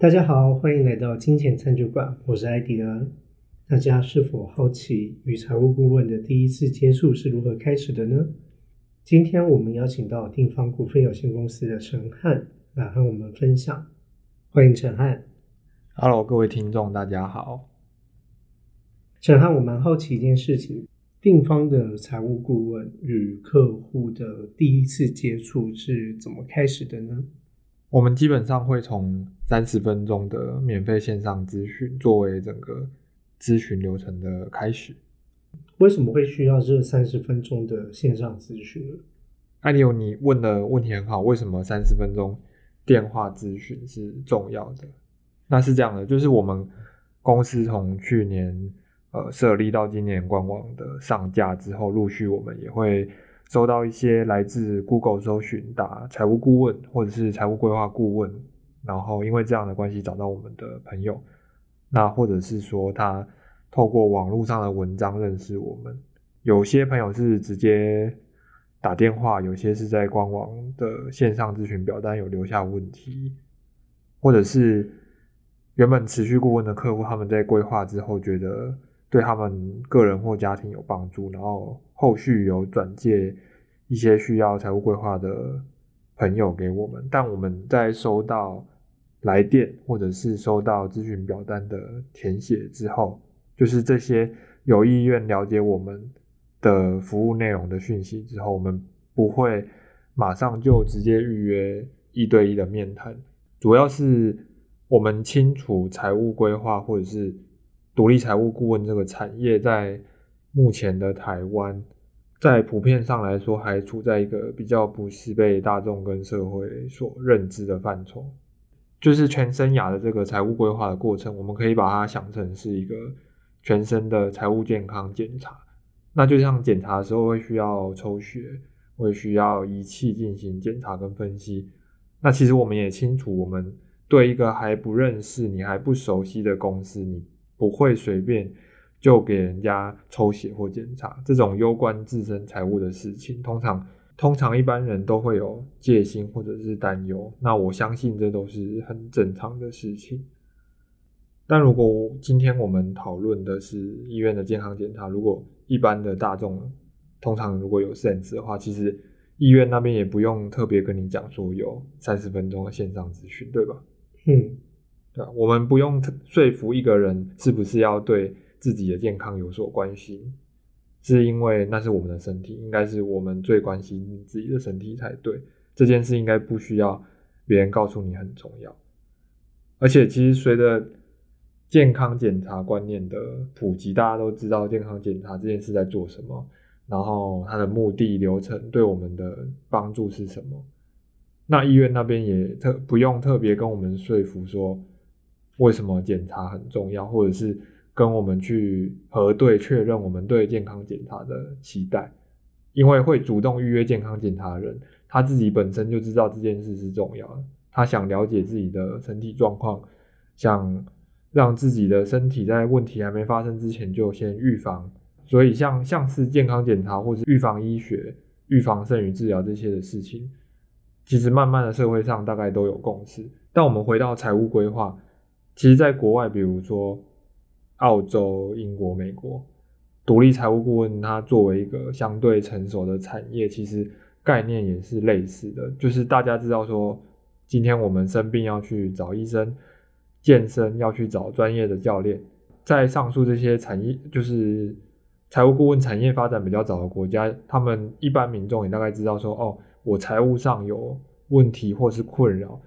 大家好，欢迎来到金钱餐酒馆，我是艾迪尔。大家是否好奇与财务顾问的第一次接触是如何开始的呢？今天我们邀请到定方股份有限公司的陈汉来和我们分享。欢迎陈汉。Hello，各位听众，大家好。陈汉，我蛮好奇一件事情，定方的财务顾问与客户的第一次接触是怎么开始的呢？我们基本上会从三十分钟的免费线上咨询作为整个咨询流程的开始。为什么会需要这三十分钟的线上咨询呢？艾利欧，你问的问题很好，为什么三十分钟电话咨询是重要的？那是这样的，就是我们公司从去年呃设立到今年官网的上架之后，陆续我们也会收到一些来自 Google 搜寻打财务顾问或者是财务规划顾问，然后因为这样的关系找到我们的朋友，那或者是说他透过网络上的文章认识我们，有些朋友是直接打电话，有些是在官网的线上咨询表单有留下问题，或者是原本持续顾问的客户，他们在规划之后觉得对他们个人或家庭有帮助，然后后续有转介一些需要财务规划的朋友给我们，但我们在收到来电或者是收到咨询表单的填写之后，就是这些有意愿了解我们的服务内容的讯息之后，我们不会马上就直接预约一对一的面谈，主要是我们清楚财务规划或者是独立财务顾问这个产业在目前的台湾，在普遍上来说还处在一个比较不是被大众跟社会所认知的范畴。就是全生涯的这个财务规划的过程，我们可以把它想成是一个全身的财务健康检查。那就像检查的时候会需要抽血，会需要仪器进行检查跟分析。那其实我们也清楚，我们对一个还不认识、你还不熟悉的公司，你不会随便就给人家抽血或检查这种攸关自身财务的事情。通常，通常一般人都会有戒心或者是担忧。那我相信这都是很正常的事情。但如果今天我们讨论的是医院的健康检查，如果一般的大众通常如果有 sense 的话，其实医院那边也不用特别跟你讲说有三十分钟的线上咨询，对吧？嗯，我们不用说服一个人是不是要对自己的健康有所关心，是因为那是我们的身体，应该是我们最关心自己的身体才对。这件事应该不需要别人告诉你很重要，而且其实随着健康检查观念的普及，大家都知道健康检查这件事在做什么，然后它的目的、流程对我们的帮助是什么。那医院那边也特不用特别跟我们说服说为什么检查很重要，或者是跟我们去核对确认我们对健康检查的期待，因为会主动预约健康检查的人，他自己本身就知道这件事是重要的，他想了解自己的身体状况，想。让自己的身体在问题还没发生之前就先预防，所以像像是健康检查或是预防医学、预防胜于治疗这些的事情，其实慢慢的社会上大概都有共识。但我们回到财务规划，其实在国外，比如说澳洲、英国、美国，独立财务顾问它作为一个相对成熟的产业，其实概念也是类似的，就是大家知道说，今天我们生病要去找医生。健身要去找专业的教练，在上述这些产业，就是财务顾问产业发展比较早的国家，他们一般民众也大概知道说，哦，我财务上有问题或是困扰，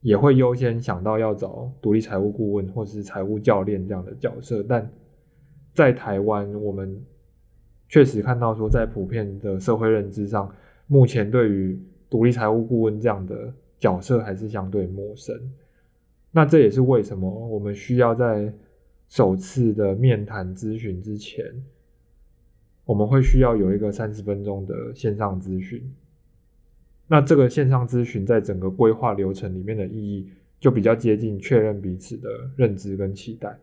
也会优先想到要找独立财务顾问或是财务教练这样的角色。但在台湾，我们确实看到说，在普遍的社会认知上，目前对于独立财务顾问这样的角色还是相对陌生。那这也是为什么我们需要在首次的面谈咨询之前，我们会需要有一个三十分钟的线上咨询。那这个线上咨询在整个规划流程里面的意义，就比较接近确认彼此的认知跟期待。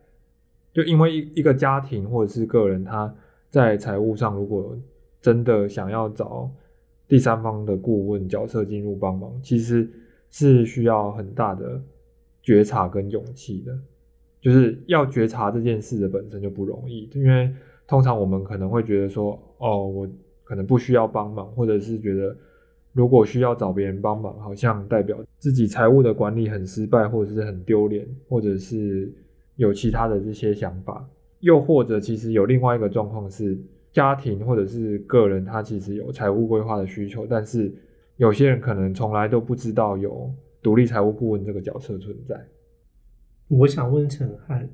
就因为一一个家庭或者是个人，他在财务上如果真的想要找第三方的顾问角色进入帮忙，其实是需要很大的。觉察跟勇气的，就是要觉察这件事的本身就不容易，因为通常我们可能会觉得说，哦，我可能不需要帮忙，或者是觉得如果需要找别人帮忙，好像代表自己财务的管理很失败，或者是很丢脸，或者是有其他的这些想法，又或者其实有另外一个状况是，家庭或者是个人他其实有财务规划的需求，但是有些人可能从来都不知道有。独立财务顾问这个角色存在，我想问陈汉，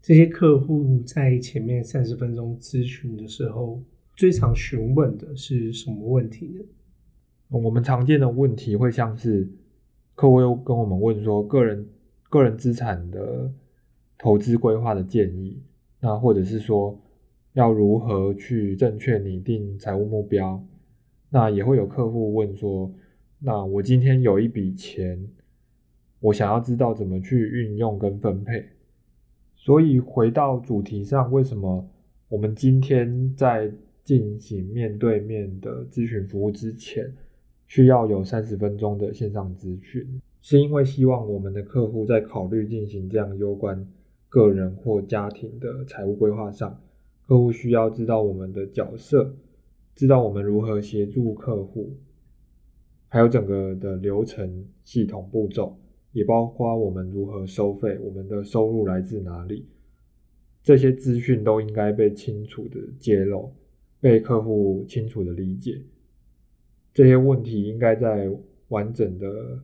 这些客户在前面三十分钟咨询的时候，最常询问的是什么问题呢？我们常见的问题会像是客户又跟我们问说，个人个人资产的投资规划的建议，那或者是说要如何去正确拟定财务目标，那也会有客户问说。那我今天有一笔钱，我想要知道怎么去运用跟分配。所以回到主题上，为什么我们今天在进行面对面的咨询服务之前，需要有三十分钟的线上咨询？是因为希望我们的客户在考虑进行这样攸关个人或家庭的财务规划上，客户需要知道我们的角色，知道我们如何协助客户。还有整个的流程、系统步骤，也包括我们如何收费，我们的收入来自哪里，这些资讯都应该被清楚的揭露，被客户清楚的理解。这些问题应该在完整的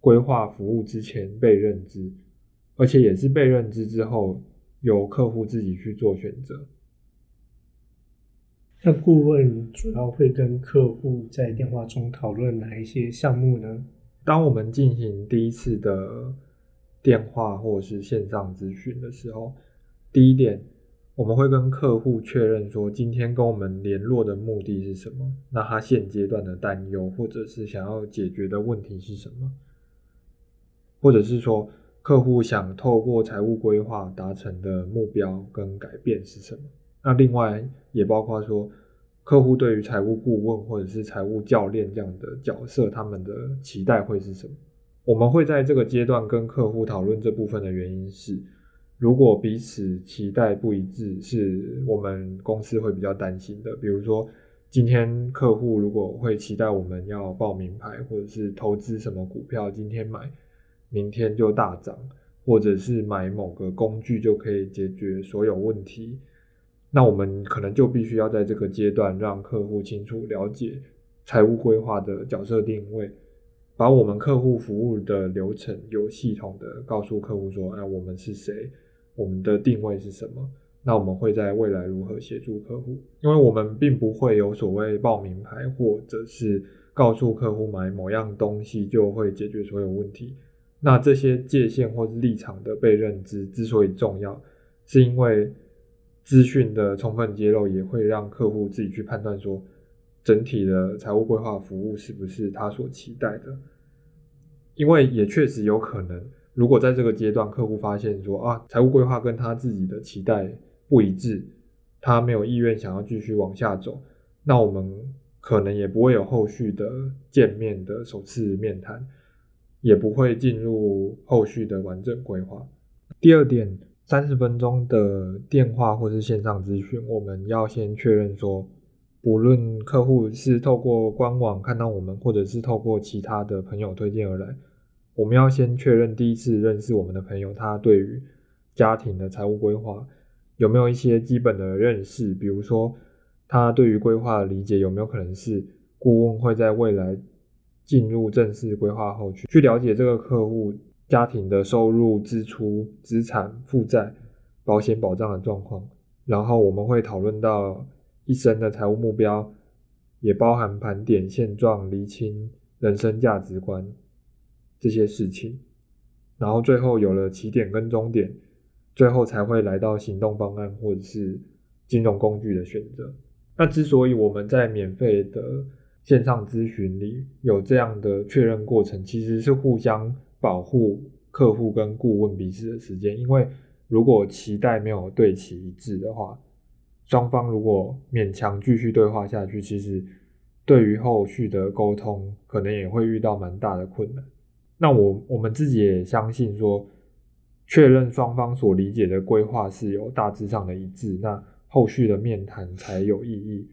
规划服务之前被认知，而且也是被认知之后，由客户自己去做选择。那顾问主要会跟客户在电话中讨论哪一些项目呢？当我们进行第一次的电话或者是线上咨询的时候，第一点我们会跟客户确认说，今天跟我们联络的目的是什么？那他现阶段的担忧或者是想要解决的问题是什么？或者是说，客户想透过财务规划达成的目标跟改变是什么？那另外也包括说，客户对于财务顾问或者是财务教练这样的角色，他们的期待会是什么？我们会在这个阶段跟客户讨论这部分的原因是，如果彼此期待不一致，是我们公司会比较担心的。比如说，今天客户如果会期待我们要报名牌，或者是投资什么股票，今天买，明天就大涨，或者是买某个工具就可以解决所有问题。那我们可能就必须要在这个阶段让客户清楚了解财务规划的角色定位，把我们客户服务的流程有系统的告诉客户说，哎，我们是谁，我们的定位是什么？那我们会在未来如何协助客户？因为我们并不会有所谓报名牌，或者是告诉客户买某样东西就会解决所有问题。那这些界限或是立场的被认知之所以重要，是因为。资讯的充分揭露也会让客户自己去判断说，整体的财务规划服务是不是他所期待的。因为也确实有可能，如果在这个阶段客户发现说啊，财务规划跟他自己的期待不一致，他没有意愿想要继续往下走，那我们可能也不会有后续的见面的首次面谈，也不会进入后续的完整规划。第二点。三十分钟的电话或是线上咨询，我们要先确认说，不论客户是透过官网看到我们，或者是透过其他的朋友推荐而来，我们要先确认第一次认识我们的朋友，他对于家庭的财务规划有没有一些基本的认识，比如说他对于规划的理解有没有可能是顾问会在未来进入正式规划后去去了解这个客户。家庭的收入、支出、资产负债、保险保障的状况，然后我们会讨论到一生的财务目标，也包含盘点现状、厘清人生价值观这些事情，然后最后有了起点跟终点，最后才会来到行动方案或者是金融工具的选择。那之所以我们在免费的线上咨询里有这样的确认过程，其实是互相。保护客户跟顾问彼此的时间，因为如果期待没有对齐一致的话，双方如果勉强继续对话下去，其实对于后续的沟通可能也会遇到蛮大的困难。那我我们自己也相信说，确认双方所理解的规划是有大致上的一致，那后续的面谈才有意义，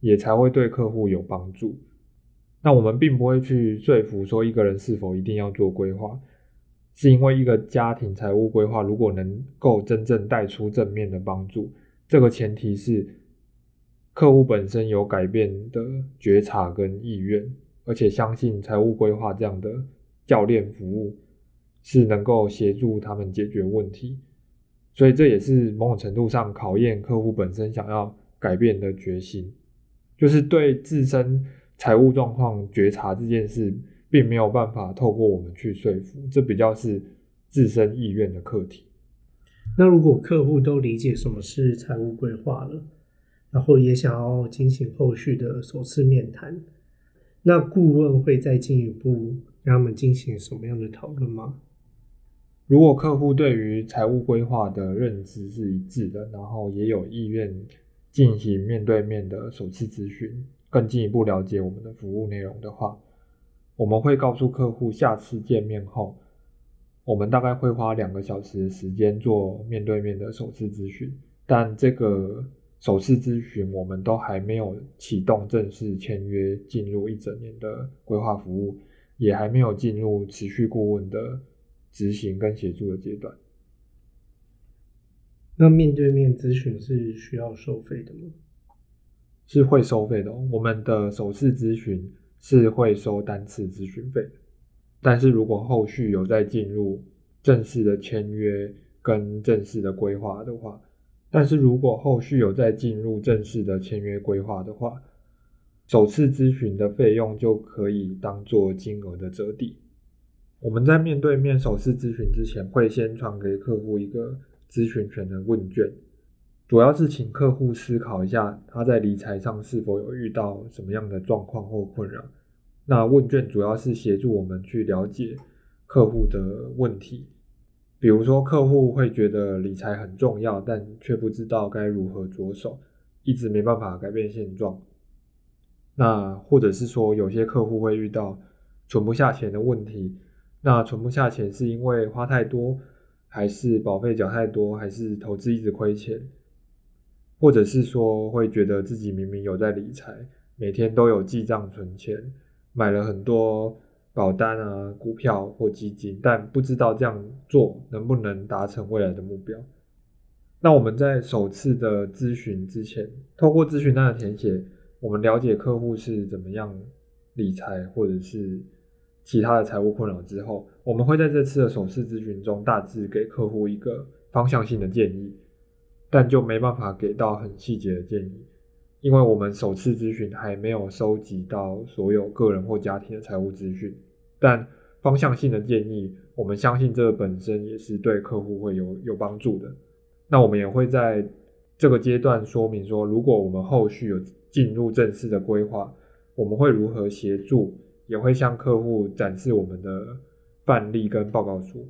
也才会对客户有帮助。那我们并不会去说服说一个人是否一定要做规划，是因为一个家庭财务规划如果能够真正带出正面的帮助，这个前提是客户本身有改变的觉察跟意愿，而且相信财务规划这样的教练服务是能够协助他们解决问题，所以这也是某种程度上考验客户本身想要改变的决心，就是对自身。财务状况觉察这件事，并没有办法透过我们去说服，这比较是自身意愿的课题。那如果客户都理解什么是财务规划了，然后也想要进行后续的首次面谈，那顾问会再进一步让他们进行什么样的讨论吗？如果客户对于财务规划的认知是一致的，然后也有意愿进行面对面的首次咨询。更进一步了解我们的服务内容的话，我们会告诉客户，下次见面后，我们大概会花两个小时的时间做面对面的首次咨询。但这个首次咨询，我们都还没有启动正式签约，进入一整年的规划服务，也还没有进入持续顾问的执行跟协助的阶段。那面对面咨询是需要收费的吗？是会收费的，我们的首次咨询是会收单次咨询费，但是如果后续有再进入正式的签约跟正式的规划的话，但是如果后续有再进入正式的签约规划的话，首次咨询的费用就可以当做金额的折抵。我们在面对面首次咨询之前，会先传给客户一个咨询权的问卷。主要是请客户思考一下，他在理财上是否有遇到什么样的状况或困扰。那问卷主要是协助我们去了解客户的问题，比如说客户会觉得理财很重要，但却不知道该如何着手，一直没办法改变现状。那或者是说，有些客户会遇到存不下钱的问题，那存不下钱是因为花太多，还是保费缴太多，还是投资一直亏钱？或者是说会觉得自己明明有在理财，每天都有记账存钱，买了很多保单啊、股票或基金，但不知道这样做能不能达成未来的目标。那我们在首次的咨询之前，透过咨询单的填写，我们了解客户是怎么样理财，或者是其他的财务困扰之后，我们会在这次的首次咨询中大致给客户一个方向性的建议。但就没办法给到很细节的建议，因为我们首次咨询还没有收集到所有个人或家庭的财务资讯。但方向性的建议，我们相信这本身也是对客户会有有帮助的。那我们也会在这个阶段说明说，如果我们后续有进入正式的规划，我们会如何协助，也会向客户展示我们的范例跟报告书。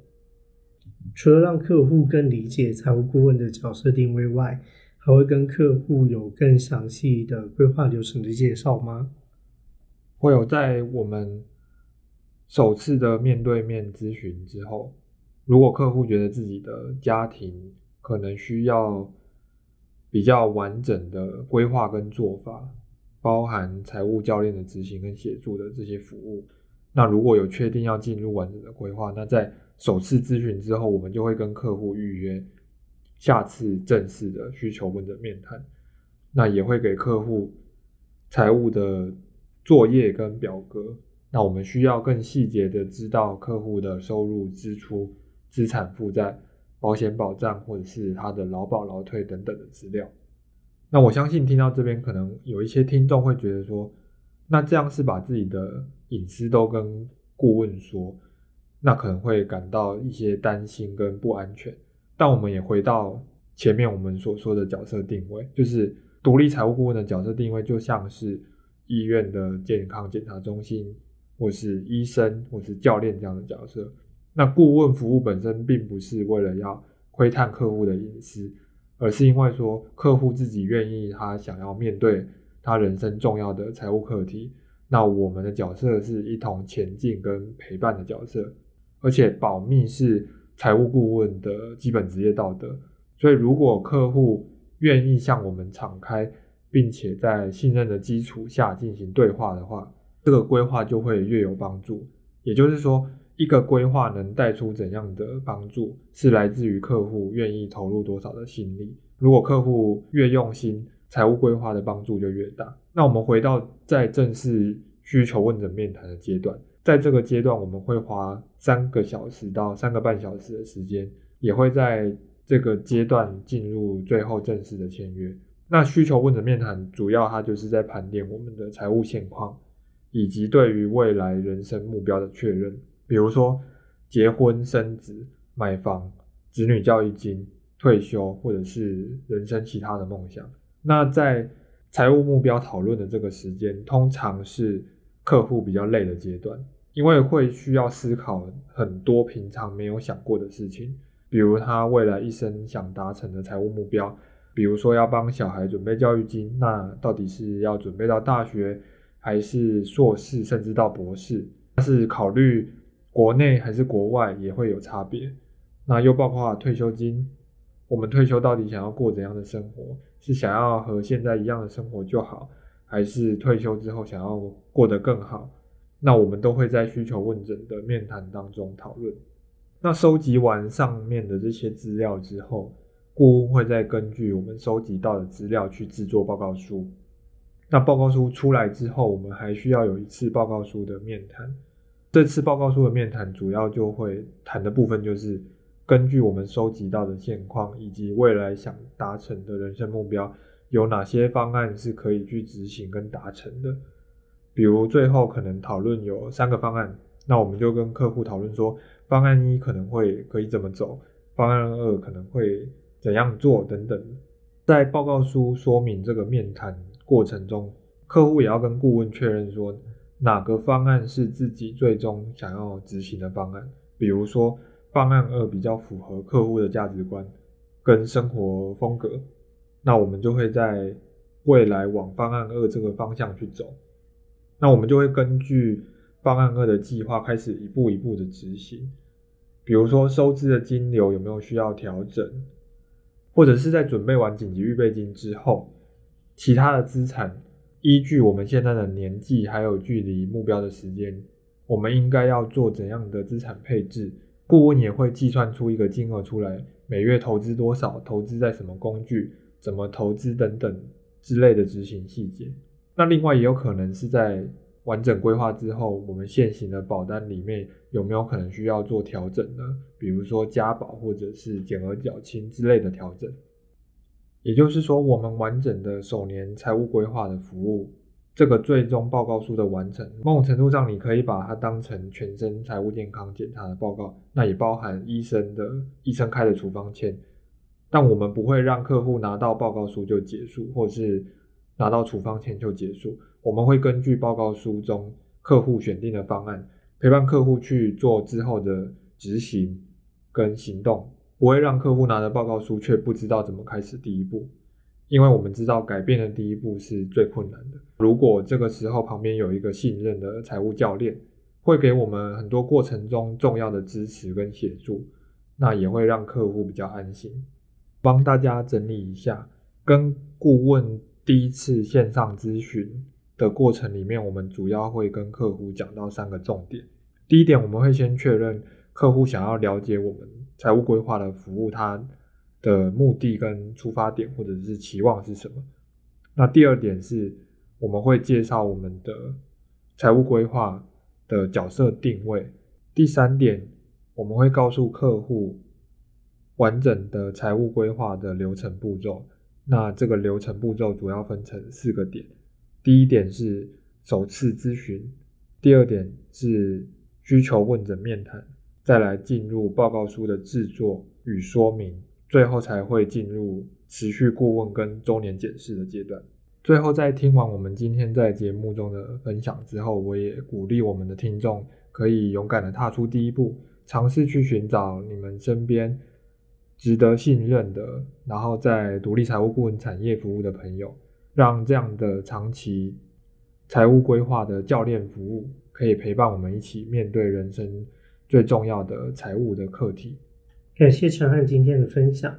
除了让客户更理解财务顾问的角色定位外，还会跟客户有更详细的规划流程的介绍吗？会有在我们首次的面对面咨询之后，如果客户觉得自己的家庭可能需要比较完整的规划跟做法，包含财务教练的执行跟协助的这些服务，那如果有确定要进入完整的规划，那在首次咨询之后，我们就会跟客户预约下次正式的需求问诊面谈。那也会给客户财务的作业跟表格。那我们需要更细节的知道客户的收入、支出、资产负债、保险保障或者是他的劳保劳退等等的资料。那我相信听到这边，可能有一些听众会觉得说，那这样是把自己的隐私都跟顾问说。那可能会感到一些担心跟不安全，但我们也回到前面我们所说的角色定位，就是独立财务顾问的角色定位，就像是医院的健康检查中心，或是医生，或是教练这样的角色。那顾问服务本身并不是为了要窥探客户的隐私，而是因为说客户自己愿意，他想要面对他人生重要的财务课题，那我们的角色是一同前进跟陪伴的角色，而且保密是财务顾问的基本职业道德。所以，如果客户愿意向我们敞开，并且在信任的基础下进行对话的话，这个规划就会越有帮助。也就是说，一个规划能带出怎样的帮助，是来自于客户愿意投入多少的心力。如果客户越用心，财务规划的帮助就越大。那我们回到在正式需求问诊面谈的阶段，在这个阶段，我们会花三个小时到三个半小时的时间，也会在这个阶段进入最后正式的签约。那需求问诊面谈主要它就是在盘点我们的财务现况，以及对于未来人生目标的确认，比如说结婚、生子、买房、子女教育金。退休或者是人生其他的梦想，那在财务目标讨论的这个时间，通常是客户比较累的阶段，因为会需要思考很多平常没有想过的事情，比如他未来一生想达成的财务目标，比如说要帮小孩准备教育金，那到底是要准备到大学，还是硕士，甚至到博士？是考虑国内还是国外也会有差别。那又包括退休金。我们退休到底想要过怎样的生活？是想要和现在一样的生活就好，还是退休之后想要过得更好？那我们都会在需求问诊的面谈当中讨论。那收集完上面的这些资料之后，顾问会再根据我们收集到的资料去制作报告书。那报告书出来之后，我们还需要有一次报告书的面谈。这次报告书的面谈主要就会谈的部分就是。根据我们收集到的现况以及未来想达成的人生目标，有哪些方案是可以去执行跟达成的？比如最后可能讨论有三个方案，那我们就跟客户讨论说，方案一可能会可以怎么走，方案二可能会怎样做等等。在报告书说明这个面谈过程中，客户也要跟顾问确认说，哪个方案是自己最终想要执行的方案，比如说。方案二比较符合客户的价值观跟生活风格，那我们就会在未来往方案二这个方向去走。那我们就会根据方案二的计划开始一步一步的执行。比如说收支的金流有没有需要调整，或者是在准备完紧急预备金之后，其他的资产依据我们现在的年纪还有距离目标的时间，我们应该要做怎样的资产配置？顾问也会计算出一个金额出来，每月投资多少，投资在什么工具，怎么投资等等之类的执行细节。那另外也有可能是在完整规划之后，我们现行的保单里面有没有可能需要做调整呢？比如说加保或者是减额缴清之类的调整。也就是说，我们完整的首年财务规划的服务。这个最终报告书的完成，某种程度上，你可以把它当成全身财务健康检查的报告，那也包含医生的医生开的处方签。但我们不会让客户拿到报告书就结束，或是拿到处方签就结束。我们会根据报告书中客户选定的方案，陪伴客户去做之后的执行跟行动，不会让客户拿着报告书却不知道怎么开始第一步。因为我们知道改变的第一步是最困难的。如果这个时候旁边有一个信任的财务教练，会给我们很多过程中重要的支持跟协助，那也会让客户比较安心。帮大家整理一下，跟顾问第一次线上咨询的过程里面，我们主要会跟客户讲到三个重点。第一点，我们会先确认客户想要了解我们财务规划的服务，他。的目的跟出发点或者是期望是什么？那第二点是，我们会介绍我们的财务规划的角色定位。第三点，我们会告诉客户完整的财务规划的流程步骤。那这个流程步骤主要分成四个点：第一点是首次咨询，第二点是需求问诊面谈，再来进入报告书的制作与说明。最后才会进入持续顾问跟周年检视的阶段。最后，在听完我们今天在节目中的分享之后，我也鼓励我们的听众可以勇敢的踏出第一步，尝试去寻找你们身边值得信任的，然后在独立财务顾问产业服务的朋友，让这样的长期财务规划的教练服务，可以陪伴我们一起面对人生最重要的财务的课题。感谢陈汉今天的分享。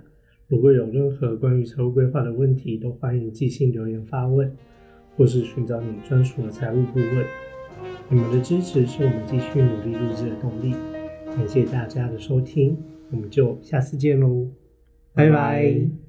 如果有任何关于财务规划的问题，都欢迎寄信留言发问，或是寻找你专属的财务顾问。你们的支持是我们继续努力录制的动力。感谢大家的收听，我们就下次见喽，拜拜。